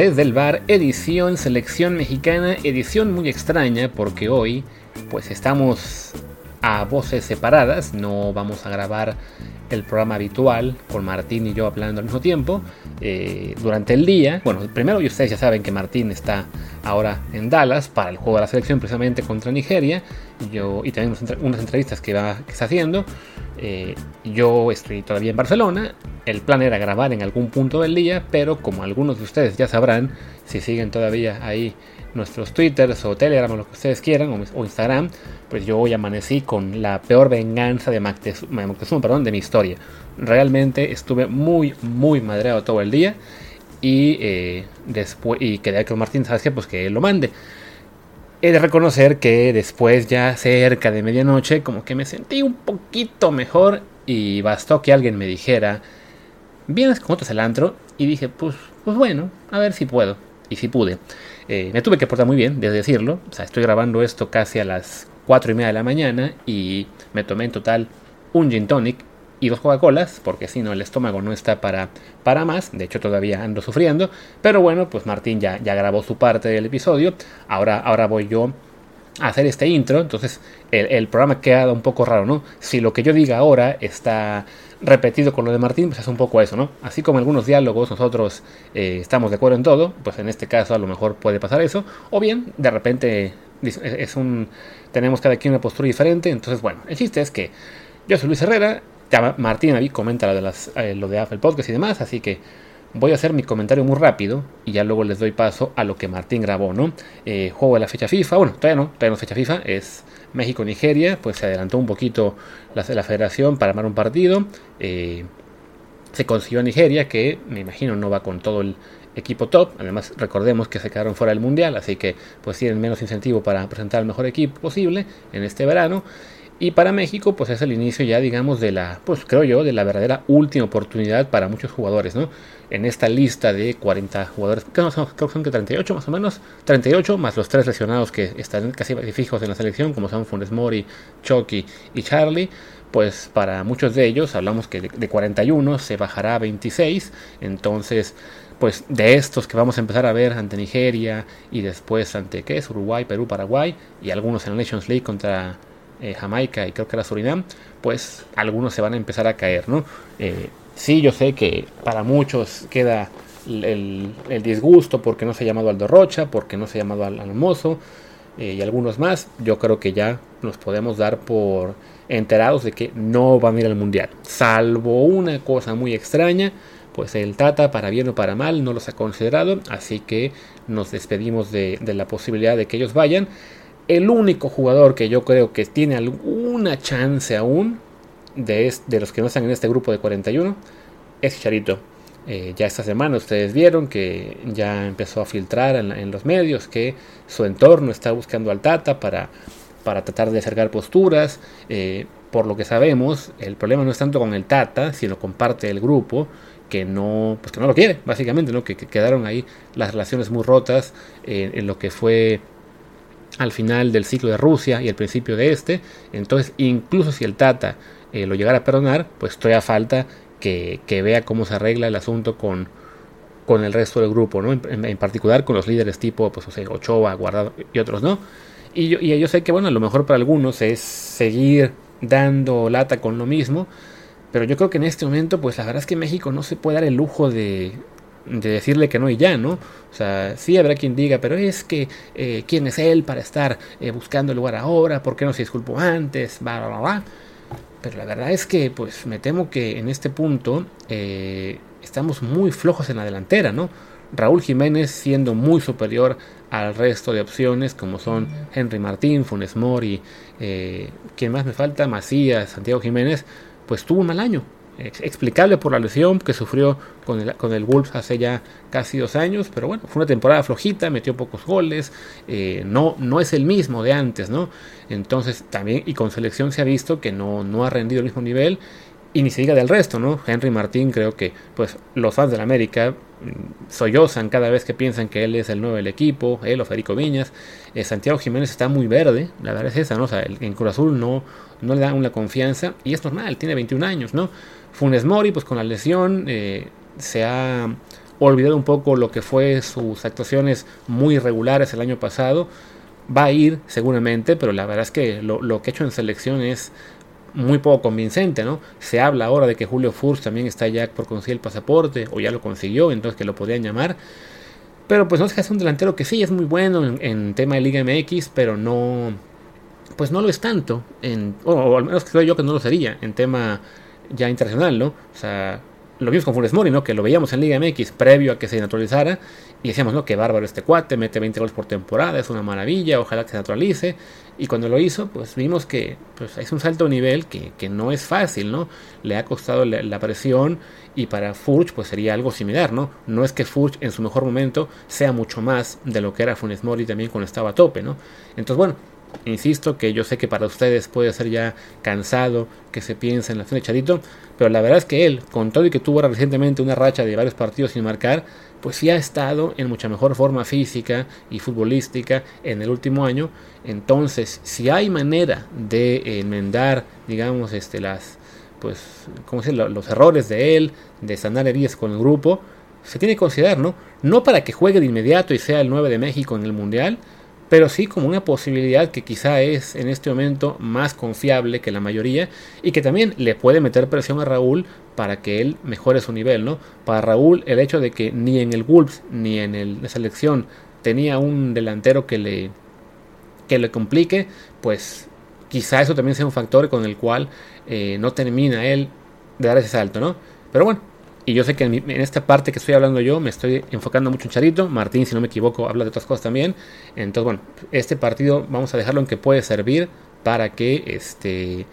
desde el bar, edición selección mexicana, edición muy extraña porque hoy pues estamos a voces separadas, no vamos a grabar el programa habitual con Martín y yo hablando al mismo tiempo eh, durante el día. Bueno, primero ustedes ya saben que Martín está ahora en Dallas para el juego de la selección precisamente contra Nigeria y, yo, y también unas entrevistas que, va, que está haciendo. Eh, yo estoy todavía en Barcelona. El plan era grabar en algún punto del día, pero como algunos de ustedes ya sabrán, si siguen todavía ahí nuestros twitters o telegram o lo que ustedes quieran o, Instagram, pues yo hoy amanecí con la peor venganza de Moctezuma, perdón, de mi historia. Realmente estuve muy, muy madreado todo el día y eh, después y quedé con Martín, ¿sabes qué? Pues que lo mande. He de reconocer que después, ya cerca de medianoche, como que me sentí un poquito mejor y bastó que alguien me dijera, ¿vienes con otro cilantro? Y dije, pues, pues bueno, a ver si puedo. Y si pude. Eh, me tuve que portar muy bien, de decirlo. O sea, estoy grabando esto casi a las 4 y media de la mañana y me tomé en total un gin tonic y dos Coca-Colas, porque si no el estómago no está para, para más, de hecho todavía ando sufriendo, pero bueno, pues Martín ya, ya grabó su parte del episodio, ahora, ahora voy yo a hacer este intro, entonces el, el programa queda un poco raro, ¿no? Si lo que yo diga ahora está repetido con lo de Martín, pues es un poco eso, ¿no? Así como algunos diálogos nosotros eh, estamos de acuerdo en todo, pues en este caso a lo mejor puede pasar eso, o bien de repente es un tenemos cada quien una postura diferente, entonces bueno, el chiste es que yo soy Luis Herrera, Martín ahí comenta lo de, las, eh, de Apple Podcast y demás, así que voy a hacer mi comentario muy rápido y ya luego les doy paso a lo que Martín grabó, ¿no? Eh, juego de la fecha FIFA, bueno, todavía no, todavía no es fecha FIFA, es México-Nigeria, pues se adelantó un poquito la, la federación para armar un partido. Eh, se consiguió a Nigeria, que me imagino no va con todo el equipo top. Además, recordemos que se quedaron fuera del mundial, así que pues tienen menos incentivo para presentar el mejor equipo posible en este verano. Y para México, pues es el inicio ya, digamos, de la, pues creo yo, de la verdadera última oportunidad para muchos jugadores, ¿no? En esta lista de 40 jugadores, creo, que son que 38 más o menos, 38 más los tres lesionados que están casi fijos en la selección, como son Funes Mori, Chucky y Charlie, pues para muchos de ellos, hablamos que de, 41 se bajará a 26, entonces pues de estos que vamos a empezar a ver ante Nigeria y después ante qué es Uruguay, Perú, Paraguay y algunos en la Nations League contra eh, Jamaica y creo que era Surinam, pues algunos se van a empezar a caer, ¿no? Eh, sí, yo sé que para muchos queda el, disgusto porque no se ha llamado Aldo Rocha, porque no se ha llamado al Mozo eh, y algunos más. Yo creo que ya nos podemos dar por enterados de que no van a ir al Mundial, salvo una cosa muy extraña. Pues el Tata, para bien o para mal, no los ha considerado, así que nos despedimos de la posibilidad de que ellos vayan. El único jugador que yo creo que tiene alguna chance aún de, de los que no están en este grupo de 41 es Charito. Eh, ya esta semana ustedes vieron que ya empezó a filtrar en, los medios que su entorno está buscando al Tata para, para tratar de acercar posturas. Eh, por lo que sabemos, el problema no es tanto con el Tata, sino con parte del grupo que no, pues que no lo quiere, básicamente, ¿no? que, quedaron ahí las relaciones muy rotas eh, en lo que fue al final del ciclo de Rusia y el principio de este. Entonces, incluso si el Tata eh, lo llegara a perdonar, pues todavía falta que, vea cómo se arregla el asunto con, con el resto del grupo, ¿no? En, particular con los líderes tipo, pues, o sea, Ochoa, Guardado y otros, ¿no? Y yo, y yo sé que, bueno, a lo mejor para algunos es seguir dando lata con lo mismo, pero yo creo que en este momento, pues la verdad es que México no se puede dar el lujo de, de decirle que no y ya, ¿no? O sea, sí habrá quien diga, pero es que, eh, ¿quién es él para estar eh, buscando el lugar ahora? ¿Por qué no se disculpó antes? Bla, bla, bla. Pero la verdad es que, pues, me temo que en este punto eh, estamos muy flojos en la delantera, ¿no? Raúl Jiménez siendo muy superior al resto de opciones como son Henry Martín, Funes Mori, eh, ¿quién más me falta? Macías, Santiago Jiménez, pues tuvo un mal año explicable por la lesión que sufrió con el, con el Wolves hace ya casi dos años, pero bueno, fue una temporada flojita, metió pocos goles, eh, no, no es el mismo de antes, ¿no? Entonces también, y con selección se ha visto que no, no ha rendido el mismo nivel, y ni se diga del resto, ¿no? Henry Martín creo que pues los fans del América sollozan cada vez que piensan que él es el nuevo del equipo, él o Federico Viñas. Eh, Santiago Jiménez está muy verde, la verdad es esa, ¿no? O sea, en Cruz Azul no, no le dan una confianza y es normal, tiene 21 años, ¿no? Funes Mori, pues con la lesión, eh, se ha olvidar un poco lo que fue sus actuaciones muy irregulares el año pasado. Va a ir seguramente, pero la verdad es que lo, lo que ha hecho en selección es muy poco convincente, ¿no? Se habla ahora de que Julio Furch también está ya por conseguir el pasaporte, o ya lo consiguió, entonces que lo podrían llamar. Pero pues no es que es un delantero que sí es muy bueno en, tema de Liga MX, pero no. Pues no lo es tanto, en, o, al menos creo yo que no lo sería en tema ya internacional, ¿no? O sea, lo vimos con Funes Mori, ¿no? Que lo veíamos en Liga MX previo a que se naturalizara y decíamos, ¿no? Que bárbaro este cuate, mete 20 goles por temporada, es una maravilla, ojalá que se naturalice. Y cuando lo hizo, pues vimos que pues, es un salto de nivel que, que no es fácil, ¿no? Le ha costado la, presión y para Furch pues sería algo similar, ¿no? No es que Furch en su mejor momento sea mucho más de lo que era Funes Mori también cuando estaba a tope, ¿no? Entonces, bueno, Insisto que yo sé que para ustedes puede ser ya cansado que se piense en la acción de Charito, pero la verdad es que él, con todo y que tuvo recientemente una racha de varios partidos sin marcar, pues sí ha estado en mucha mejor forma física y futbolística en el último año. Entonces, si hay manera de enmendar, digamos, este, las, pues, ¿cómo los errores de él, de sanar heridas con el grupo, se tiene que considerar, ¿no? No para que juegue de inmediato y sea el 9 de México en el Mundial, pero sí como una posibilidad que quizá es en este momento más confiable que la mayoría y que también le puede meter presión a Raúl para que él mejore su nivel, ¿no? Para Raúl el hecho de que ni en el Wolves ni en el, la selección tenía un delantero que le que le complique, pues quizá eso también sea un factor con el cual eh, no termina él de dar ese salto, ¿no? Pero bueno, y yo sé que en, esta parte que estoy hablando yo me estoy enfocando mucho en Charito. Martín, si no me equivoco, habla de otras cosas también. Entonces, bueno, este partido vamos a dejarlo en que puede servir para que este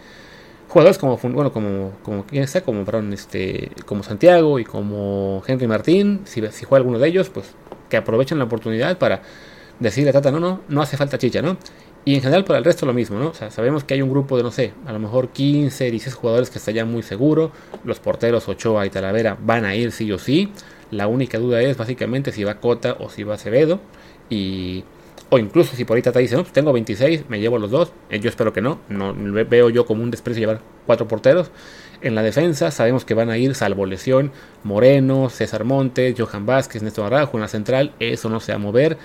jugadores como bueno como como quién está como este como Santiago y como Henry Martín si, juega alguno de ellos pues que aprovechen la oportunidad para decirle Tata no no no hace falta chicha no y en general para el resto lo mismo, ¿no? O sea, sabemos que hay un grupo de, no sé, a lo mejor 15, 16 jugadores que está ya muy seguro. Los porteros Ochoa y Talavera van a ir sí o sí. La única duda es básicamente si va Cota o si va Acevedo. Y, o incluso si por ahí Tata dice, no, pues tengo 26, me llevo los dos. Eh, yo espero que no. Veo yo como un desprecio llevar cuatro porteros. En la defensa sabemos que van a ir, salvo lesión, Moreno, César Montes, Johan Vázquez, Néstor Araujo en la central. Eso no se va a mover.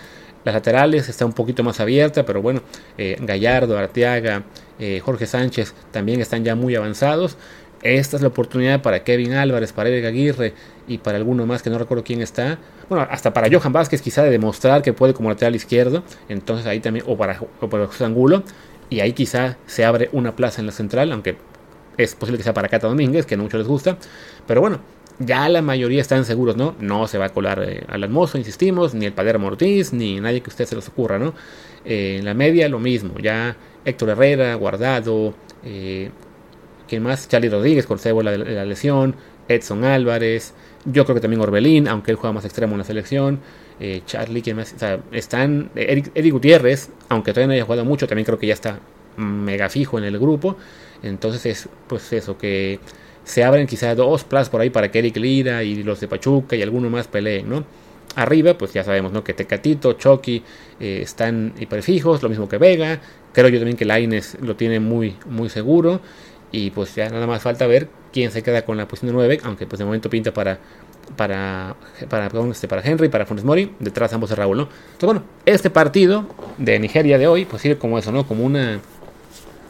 Las laterales está un poquito más abierta, pero bueno, eh, Gallardo, Arteaga, eh, Jorge Sánchez también están ya muy avanzados. Esta es la oportunidad para Kevin Álvarez, para Eric Aguirre y para alguno más que no recuerdo quién está. Bueno, hasta para Johan Vázquez quizá de demostrar que puede como lateral izquierdo. Entonces ahí también, o para, o para José Angulo. Y ahí quizá se abre una plaza en la central, aunque es posible que sea para Cata Domínguez, que no mucho les gusta. Pero bueno, ya la mayoría están seguros, ¿no? No se va a colar eh, al almozo, insistimos, ni el padre Mortiz, ni nadie que a usted se les ocurra, ¿no? Eh, en la media lo mismo, ya Héctor Herrera, Guardado, eh, ¿quién más? Charlie Rodríguez con la, la lesión, Edson Álvarez, yo creo que también Orbelín, aunque él juega más extremo en la selección, eh, Charlie, ¿quién más? O sea, están, Eric, Gutiérrez, aunque todavía no haya jugado mucho, también creo que ya está mega fijo en el grupo, entonces es pues eso, que se abren quizás dos plazas por ahí para que Eric Lira y los de Pachuca y alguno más peleen, ¿no? Arriba, pues ya sabemos, ¿no? Que Tecatito, Chucky eh, están hiperfijos, lo mismo que Vega. Creo yo también que Laines lo tiene muy, muy seguro. Y pues ya nada más falta ver quién se queda con la posición de 9, aunque pues de momento pinta para para para, este, para Henry, para Funes Mori, detrás ambos de Raúl, ¿no? Bueno, este partido de Nigeria de hoy, pues sirve como eso, ¿no? Como una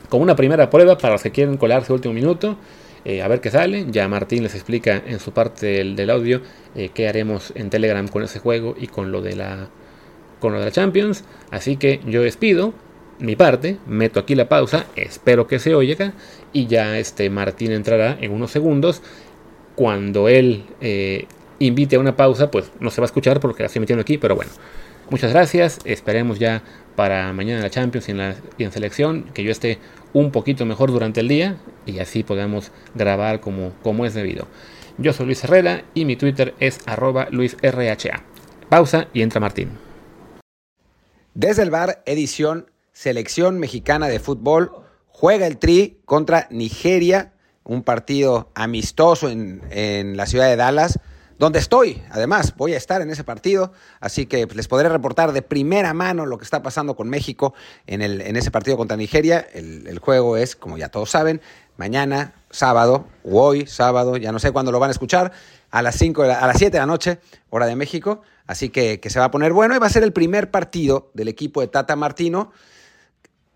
como una primera prueba para los que quieren colarse último minuto. Eh, a ver qué sale. Ya Martín les explica en su parte del, audio eh, qué haremos en Telegram con ese juego y con lo de la con lo de la Champions. Así que yo despido mi parte, meto aquí la pausa, espero que se oiga y ya este Martín entrará en unos segundos. Cuando él eh, invite a una pausa, pues no se va a escuchar porque la estoy metiendo aquí, pero bueno. Muchas gracias, esperemos ya para mañana Champions en, la, y en selección que yo esté un poquito mejor durante el día y así podamos grabar como, como es debido. Yo soy Luis Herrera y mi Twitter es arroba luisrha. Pausa y entra Martín. Desde el bar, edición Selección Mexicana de Fútbol, juega el Tri contra Nigeria, un partido amistoso en, en la ciudad de Dallas donde estoy. Además, voy a estar en ese partido, así que pues, les podré reportar de primera mano lo que está pasando con México en, el, en ese partido contra Nigeria. El, juego es, como ya todos saben, mañana, sábado, o hoy, sábado, ya no sé cuándo lo van a escuchar, a las 5 a las 7 de la noche, hora de México. Así que, que se va a poner bueno y va a ser el primer partido del equipo de Tata Martino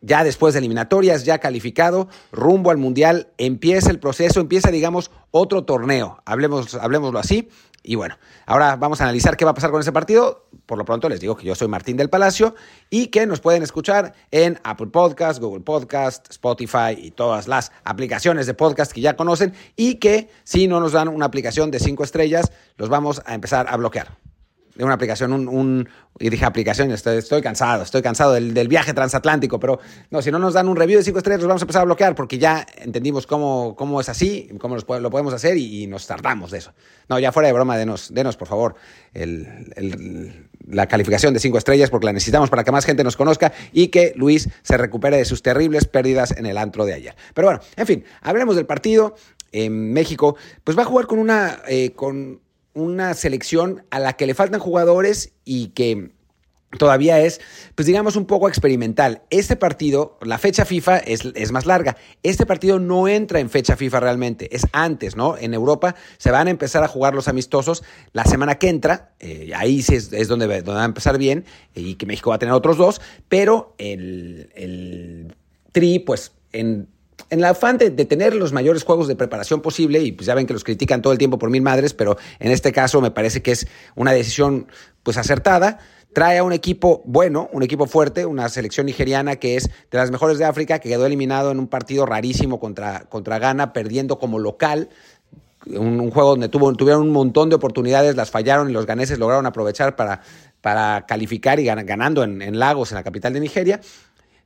ya después de eliminatorias, ya calificado, rumbo al Mundial, empieza el proceso, empieza, digamos, otro torneo, hablemos, hablemoslo así. Y bueno, ahora vamos a analizar qué va a pasar con ese partido. Por lo pronto les digo que yo soy Martín del Palacio y que nos pueden escuchar en Apple Podcast, Google Podcast, Spotify y todas las aplicaciones de podcast que ya conocen y que si no nos dan una aplicación de cinco estrellas, los vamos a empezar a bloquear de una aplicación, un, y dije aplicación, estoy, estoy cansado, estoy cansado del, del, viaje transatlántico, pero no, si no nos dan un review de cinco estrellas, los vamos a empezar a bloquear porque ya entendimos cómo, cómo es así, cómo lo podemos hacer y, nos tardamos de eso. No, ya fuera de broma, denos, denos por favor el, la calificación de cinco estrellas porque la necesitamos para que más gente nos conozca y que Luis se recupere de sus terribles pérdidas en el antro de ayer. Pero bueno, en fin, hablemos del partido. En México, pues va a jugar con una, eh, con una selección a la que le faltan jugadores y que todavía es, pues digamos, un poco experimental. Este partido, la fecha FIFA es, más larga. Este partido no entra en fecha FIFA realmente, es antes, ¿no? En Europa se van a empezar a jugar los amistosos la semana que entra, eh, ahí es, es donde, donde, va a empezar bien y que México va a tener otros dos, pero el, el Tri, pues en en el afán de, tener los mayores juegos de preparación posible, y pues ya ven que los critican todo el tiempo por mil madres, pero en este caso me parece que es una decisión pues acertada, trae a un equipo bueno, un equipo fuerte, una selección nigeriana que es de las mejores de África, que quedó eliminado en un partido rarísimo contra, contra Ghana, perdiendo como local. Un, juego donde tuvo, tuvieron un montón de oportunidades, las fallaron y los ganeses lograron aprovechar para, para calificar y ganando en, Lagos, en la capital de Nigeria.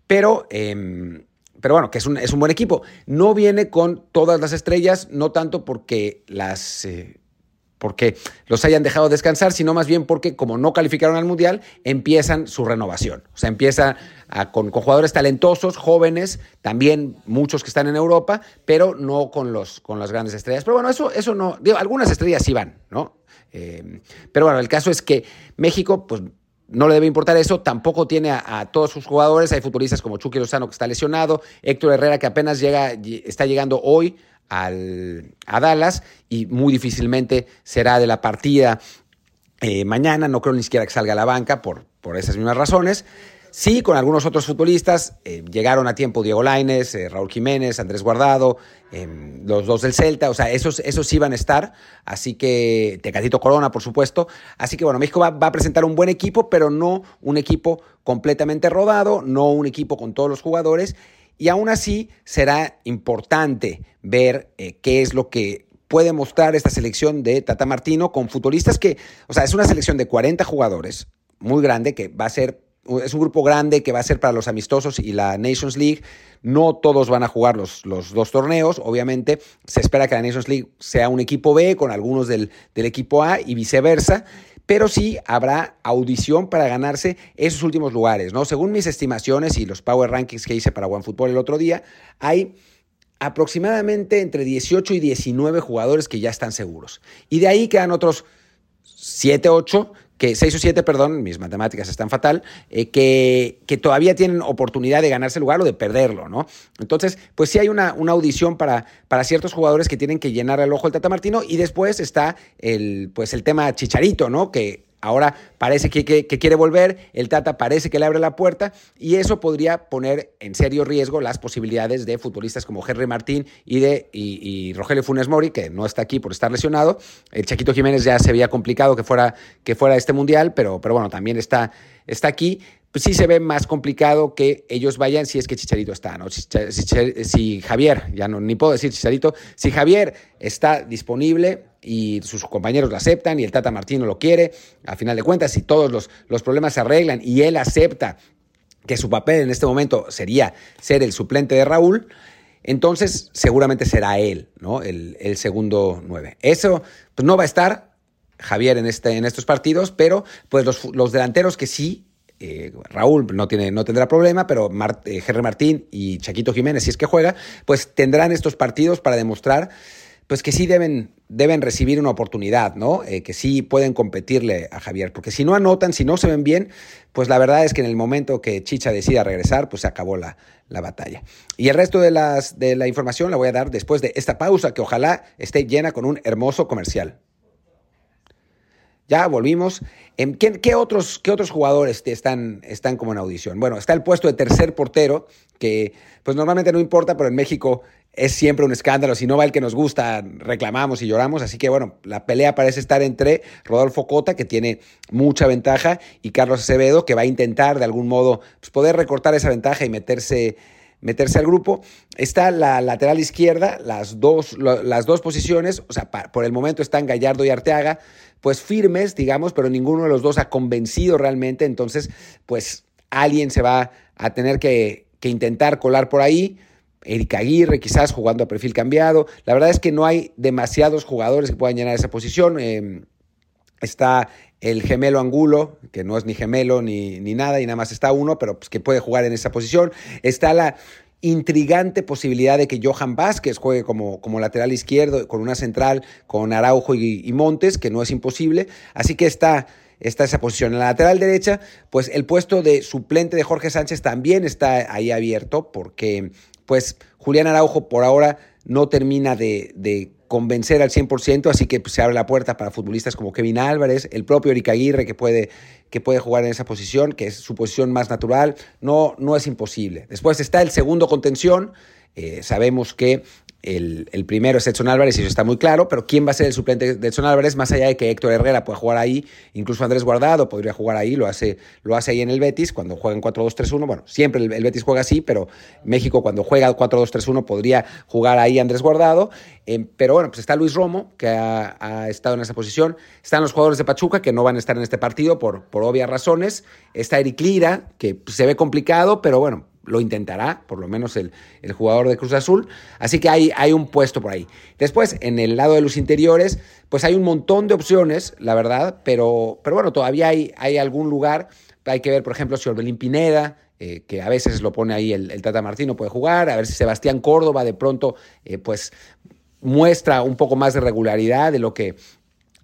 Pero em, pero bueno, que es un, es un, buen equipo. No viene con todas las estrellas, no tanto porque las... Eh, porque los hayan dejado descansar, sino más bien porque como no calificaron al Mundial, empiezan su renovación. O sea, empieza con, con, jugadores talentosos, jóvenes, también muchos que están en Europa, pero no con, los, con las grandes estrellas. Pero bueno, eso, eso no, algunas estrellas sí van, ¿no? Eh, pero bueno, el caso es que México, pues no le debe importar eso, tampoco tiene a, todos sus jugadores, hay futbolistas como Chucky Lozano que está lesionado, Héctor Herrera que apenas llega, está llegando hoy al, a Dallas y muy difícilmente será de la partida eh, mañana, no creo ni siquiera que salga a la banca por, por esas mismas razones. Sí, con algunos otros futbolistas, eh, llegaron a tiempo Diego Laines, eh, Raúl Jiménez, Andrés Guardado, em, los dos del Celta, o sea, esos, esos van a estar, así que Tecatito Corona, por supuesto. Así que bueno, México va, va, a presentar un buen equipo, pero no un equipo completamente rodado, no un equipo con todos los jugadores, y aún así será importante ver eh, qué es lo que puede mostrar esta selección de Tata Martino con futbolistas que, o sea, es una selección de 40 jugadores, muy grande, que va a ser es un grupo grande que va a ser para los amistosos y la Nations League. No todos van a jugar los, los, dos torneos, obviamente. Se espera que la Nations League sea un equipo B con algunos del, del equipo A y viceversa. Pero sí habrá audición para ganarse esos últimos lugares, ¿no? Según mis estimaciones y los Power Rankings que hice para OneFootball el otro día, hay aproximadamente entre 18 y 19 jugadores que ya están seguros. Y de ahí quedan otros 7, 8 que 6 o 7, perdón, mis matemáticas están fatal, eh, que, que, todavía tienen oportunidad de ganarse el lugar o de perderlo, ¿no? Entonces, pues sí hay una, una audición para, para ciertos jugadores que tienen que llenar el ojo al Tata Martino y después está el, pues el tema Chicharito, ¿no? Que Ahora parece que, quiere volver, el Tata parece que le abre la puerta y eso podría poner en serio riesgo las posibilidades de futbolistas como Henry Martín y de y, Rogelio Funes Mori, que no está aquí por estar lesionado. El Chaquito Jiménez ya se había complicado que fuera, que fuera este mundial, pero, pero bueno, también está, está aquí pues sí se ve más complicado que ellos vayan si es que Chicharito está, ¿no? Si, Javier, ya no ni puedo decir Chicharito, si Javier está disponible, y sus compañeros lo aceptan y el Tata Martino lo quiere, a final de cuentas, si todos los, los problemas se arreglan y él acepta que su papel en este momento sería ser el suplente de Raúl, entonces seguramente será él, ¿no? El, segundo nueve. Eso pues, no va a estar Javier en, este, en estos partidos, pero pues los, los delanteros que sí eh, Raúl no, tiene, no tendrá problema, pero Mart, eh, Martín y Chaquito Jiménez, si es que juega, pues tendrán estos partidos para demostrar pues que sí deben, deben recibir una oportunidad, ¿no? Eh, que sí pueden competirle a Javier, porque si no anotan, si no se ven bien, pues la verdad es que en el momento que Chicha decida regresar, pues se acabó la, la batalla. Y el resto de, las, de la información la voy a dar después de esta pausa, que ojalá esté llena con un hermoso comercial. Ya volvimos. ¿Qué, qué otros, qué otros jugadores están, como en audición? Bueno, está el puesto de tercer portero, que pues normalmente no importa, pero en México es siempre un escándalo. Si no va el que nos gusta, reclamamos y lloramos. Así que bueno, la pelea parece estar entre Rodolfo Cota, que tiene mucha ventaja, y Carlos Acevedo, que va a intentar de algún modo pues, poder recortar esa ventaja y meterse, meterse al grupo. Está la lateral izquierda, las dos, las dos posiciones, o sea, por el momento están Gallardo y Arteaga, pues firmes, digamos, pero ninguno de los dos ha convencido realmente. Entonces, pues alguien se va a tener que, intentar colar por ahí. Erika Aguirre, quizás jugando a perfil cambiado. La verdad es que no hay demasiados jugadores que puedan llenar esa posición. Em, está el gemelo Angulo, que no es ni gemelo ni, ni, nada, y nada más está uno, pero pues, que puede jugar en esa posición. Está la intrigante posibilidad de que Johan Vázquez juegue como, como lateral izquierdo, con una central, con Araujo y, Montes, que no es imposible. Así que está está esa posición. En la lateral derecha, pues el puesto de suplente de Jorge Sánchez también está ahí abierto, porque pues Julián Araujo por ahora no termina de, convencer al 100%, así que pues, se abre la puerta para futbolistas como Kevin Álvarez, el propio Eric Aguirre que puede, que puede jugar en esa posición, que es su posición más natural, no, no es imposible. Después está el segundo contención, eh, sabemos que el, primero es Edson Álvarez y eso está muy claro, pero ¿quién va a ser el suplente de Edson Álvarez? Más allá de que Héctor Herrera pueda jugar ahí, incluso Andrés Guardado podría jugar ahí, lo hace, lo hace ahí en el Betis cuando juega en 4-2-3-1. Bueno, siempre el, Betis juega así, pero México cuando juega 4-2-3-1 podría jugar ahí Andrés Guardado. Eh, pero bueno, pues está Luis Romo, que ha, estado en esa posición. Están los jugadores de Pachuca, que no van a estar en este partido por, por obvias razones. Está Eric Lira, que se ve complicado, pero bueno, lo intentará, por lo menos el, jugador de Cruz Azul. Así que hay, hay, un puesto por ahí. Después, en el lado de los interiores, pues hay un montón de opciones, la verdad, pero, pero bueno, todavía hay, hay algún lugar. Hay que ver, por ejemplo, si Orbelín Pineda, eh, que a veces lo pone ahí el, Tata Martino, puede jugar, a ver si Sebastián Córdoba de pronto, eh, pues muestra un poco más de regularidad de lo que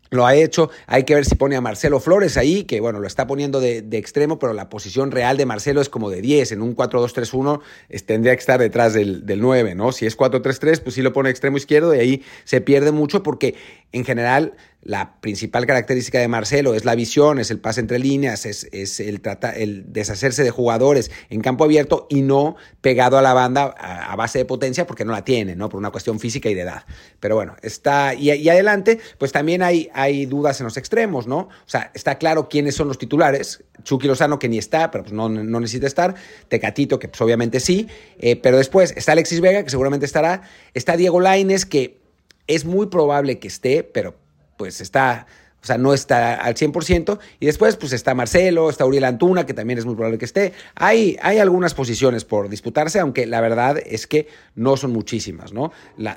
lo ha hecho. Hay que ver si pone a Marcelo Flores ahí, que bueno, lo está poniendo de, extremo, pero la posición real de Marcelo es como de 10. En un 4-2-3-1 tendría que estar detrás del, del 9, ¿no? Si es 4-3-3, pues sí lo pone extremo izquierdo y ahí se pierde mucho porque en general la principal característica de Marcelo es la visión, es el pase entre líneas, es, el, el, deshacerse de jugadores en campo abierto y no pegado a la banda a, base de potencia porque no la tiene, ¿no? Por una cuestión física y de edad. Pero bueno, está. Y, y, adelante, pues también hay, hay dudas en los extremos, ¿no? O sea, está claro quiénes son los titulares. Chucky Lozano, que ni está, pero pues no, no necesita estar. Tecatito, que pues obviamente sí. Eh, pero después está Alexis Vega, que seguramente estará. Está Diego Laines, que es muy probable que esté, pero pues está, o sea, no está al 100%. Y después, pues está Marcelo, está Uriel Antuna, que también es muy probable que esté. Hay, hay algunas posiciones por disputarse, aunque la verdad es que no son muchísimas, ¿no?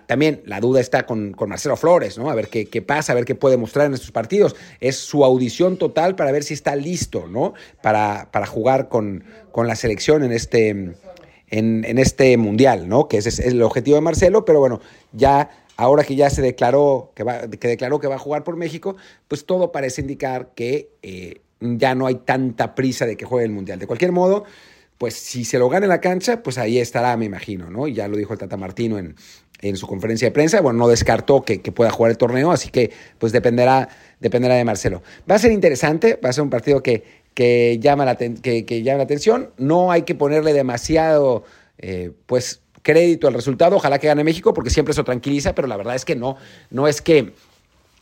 También la duda está con, con, Marcelo Flores, ¿no? A ver qué, qué pasa, a ver qué puede mostrar en estos partidos. Es su audición total para ver si está listo, ¿no? Para, para jugar con, con la selección en este. En, en, este mundial, ¿no? Que ese es el objetivo de Marcelo, pero bueno, ya ahora que ya se declaró que, va, que declaró que va a jugar por México, pues todo parece indicar que eh, ya no hay tanta prisa de que juegue el Mundial. De cualquier modo, pues si se lo gana en la cancha, pues ahí estará, me imagino, ¿no? Y ya lo dijo el Tata Martino en, en su conferencia de prensa. Bueno, no descartó que, pueda jugar el torneo, así que pues dependerá, dependerá de Marcelo. Va a ser interesante, va a ser un partido que, que, llama, la, que, que llama la atención. No hay que ponerle demasiado, eh, pues crédito al resultado. Ojalá que gane México porque siempre eso tranquiliza, pero la verdad es que no, no es que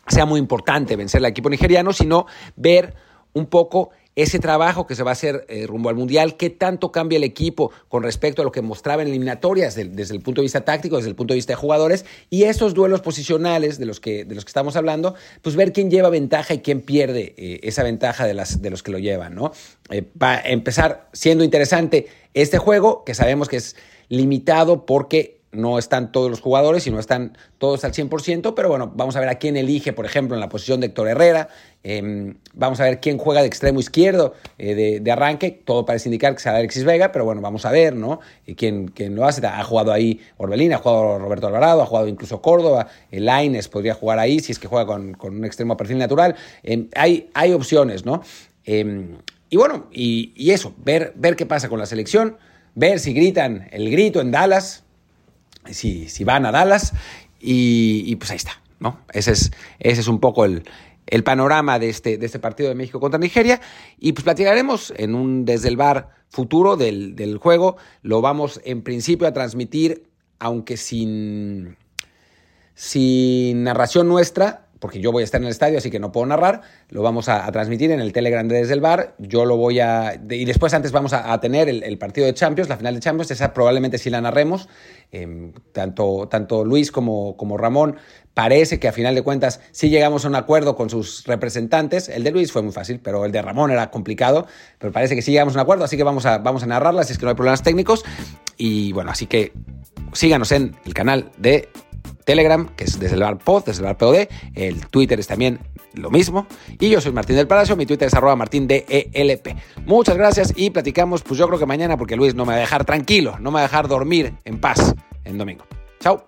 sea muy importante vencer al equipo nigeriano, sino ver un poco ese trabajo que se va a hacer eh, rumbo al Mundial, qué tanto cambia el equipo con respecto a lo que mostraba en eliminatorias desde el punto de vista táctico, desde el punto de vista de jugadores, y esos duelos posicionales de los que, de los que estamos hablando, pues ver quién lleva ventaja y quién pierde eh, esa ventaja de, las, de los que lo llevan, ¿no? Eh, va a empezar siendo interesante este juego, que sabemos que es limitado porque no están todos los jugadores y no están todos al 100%, pero bueno, vamos a ver a quién elige, por ejemplo, en la posición de Héctor Herrera, em, vamos a ver quién juega de extremo izquierdo eh, de, arranque, todo parece indicar que será Alexis Vega, pero bueno, vamos a ver, ¿no? Y quién, quién, lo hace, ha jugado ahí Orbelín, ha jugado Roberto Alvarado, ha jugado incluso Córdoba, el Laines podría jugar ahí si es que juega con, un extremo perfil natural, em, hay, hay opciones, ¿no? Em, y bueno, y, y eso, ver, ver qué pasa con la selección, ver si gritan el grito en Dallas, si, si van a Dallas, y, pues ahí está, ¿no? Ese es, ese es un poco el, el panorama de este, de este partido de México contra Nigeria y pues platicaremos en un desde el bar futuro del, del juego. Lo vamos en principio a transmitir, aunque sin, sin narración nuestra, porque yo voy a estar en el estadio, así que no puedo narrar, lo vamos a, transmitir en el Telegram desde el bar, yo lo voy a... y después antes vamos a, tener el, partido de Champions, la final de Champions, esa probablemente sí la narremos, em, tanto, tanto Luis como, como Ramón, parece que a final de cuentas sí llegamos a un acuerdo con sus representantes, el de Luis fue muy fácil, pero el de Ramón era complicado, pero parece que sí llegamos a un acuerdo, así que vamos a, vamos a narrarla, si es que no hay problemas técnicos, y bueno, así que síganos en el canal de Telegram, que es desde el pod, desde el POD, el Twitter es también lo mismo. Y yo soy Martín del Palacio, mi Twitter es arroba martín DELP. Muchas gracias y platicamos, pues yo creo que mañana, porque Luis no me va a dejar tranquilo, no me va a dejar dormir en paz en domingo. Chao.